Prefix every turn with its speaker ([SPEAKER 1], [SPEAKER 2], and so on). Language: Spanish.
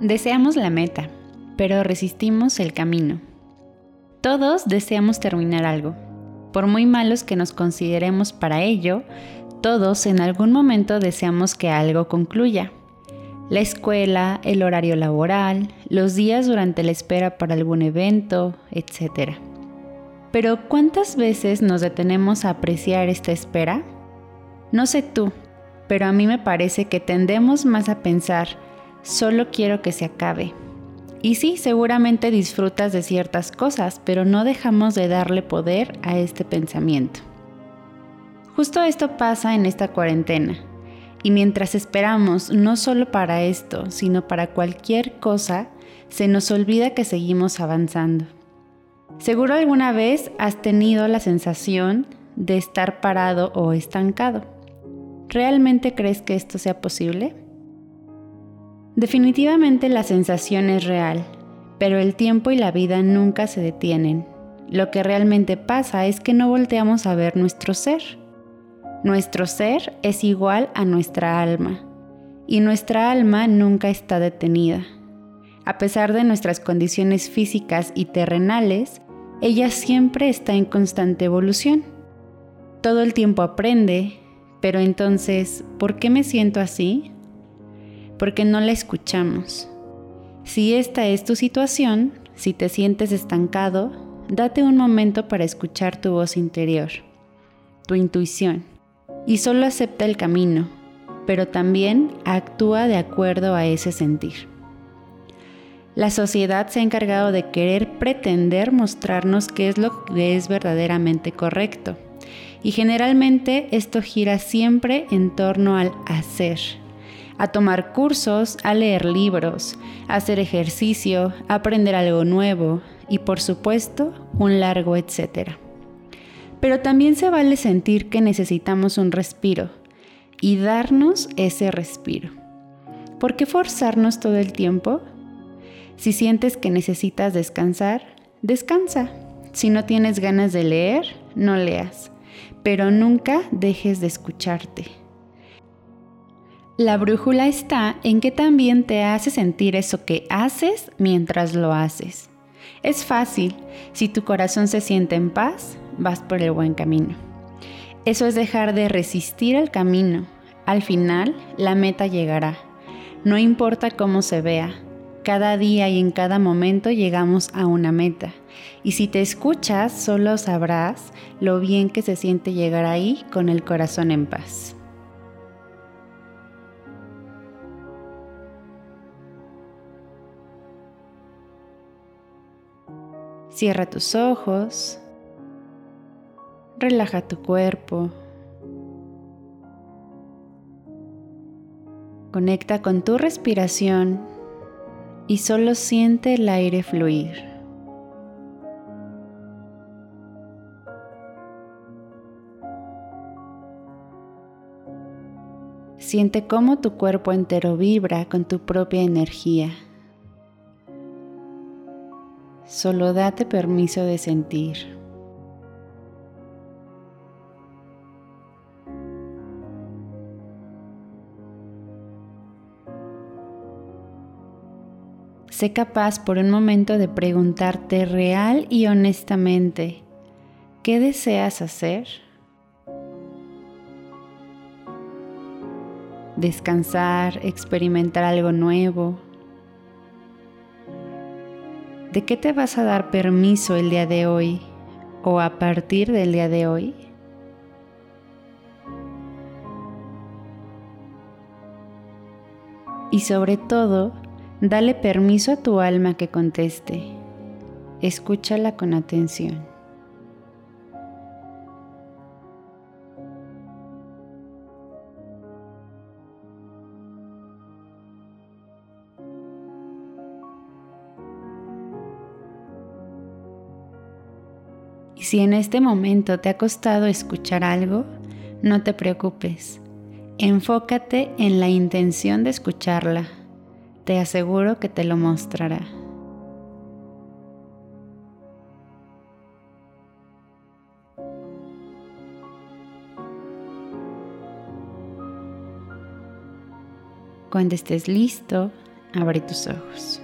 [SPEAKER 1] Deseamos la meta, pero resistimos el camino. Todos deseamos terminar algo. Por muy malos que nos consideremos para ello, todos en algún momento deseamos que algo concluya. La escuela, el horario laboral, los días durante la espera para algún evento, etc. Pero ¿cuántas veces nos detenemos a apreciar esta espera? No sé tú, pero a mí me parece que tendemos más a pensar, solo quiero que se acabe. Y sí, seguramente disfrutas de ciertas cosas, pero no dejamos de darle poder a este pensamiento. Justo esto pasa en esta cuarentena. Y mientras esperamos no solo para esto, sino para cualquier cosa, se nos olvida que seguimos avanzando. Seguro alguna vez has tenido la sensación de estar parado o estancado. ¿Realmente crees que esto sea posible? Definitivamente la sensación es real, pero el tiempo y la vida nunca se detienen. Lo que realmente pasa es que no volteamos a ver nuestro ser. Nuestro ser es igual a nuestra alma, y nuestra alma nunca está detenida. A pesar de nuestras condiciones físicas y terrenales, ella siempre está en constante evolución. Todo el tiempo aprende, pero entonces, ¿por qué me siento así? Porque no la escuchamos. Si esta es tu situación, si te sientes estancado, date un momento para escuchar tu voz interior, tu intuición, y solo acepta el camino, pero también actúa de acuerdo a ese sentir. La sociedad se ha encargado de querer pretender mostrarnos qué es lo que es verdaderamente correcto. Y generalmente esto gira siempre en torno al hacer, a tomar cursos, a leer libros, a hacer ejercicio, a aprender algo nuevo y por supuesto un largo etcétera. Pero también se vale sentir que necesitamos un respiro y darnos ese respiro. ¿Por qué forzarnos todo el tiempo? Si sientes que necesitas descansar, descansa. Si no tienes ganas de leer, no leas. Pero nunca dejes de escucharte. La brújula está en que también te hace sentir eso que haces mientras lo haces. Es fácil, si tu corazón se siente en paz, vas por el buen camino. Eso es dejar de resistir el camino. Al final, la meta llegará. No importa cómo se vea, cada día y en cada momento llegamos a una meta. Y si te escuchas, solo sabrás lo bien que se siente llegar ahí con el corazón en paz. Cierra tus ojos, relaja tu cuerpo, conecta con tu respiración y solo siente el aire fluir. Siente cómo tu cuerpo entero vibra con tu propia energía. Solo date permiso de sentir. Sé capaz por un momento de preguntarte real y honestamente, ¿qué deseas hacer? Descansar, experimentar algo nuevo, ¿De qué te vas a dar permiso el día de hoy o a partir del día de hoy? Y sobre todo, dale permiso a tu alma que conteste. Escúchala con atención. Y si en este momento te ha costado escuchar algo, no te preocupes. Enfócate en la intención de escucharla. Te aseguro que te lo mostrará. Cuando estés listo, Abre tus ojos.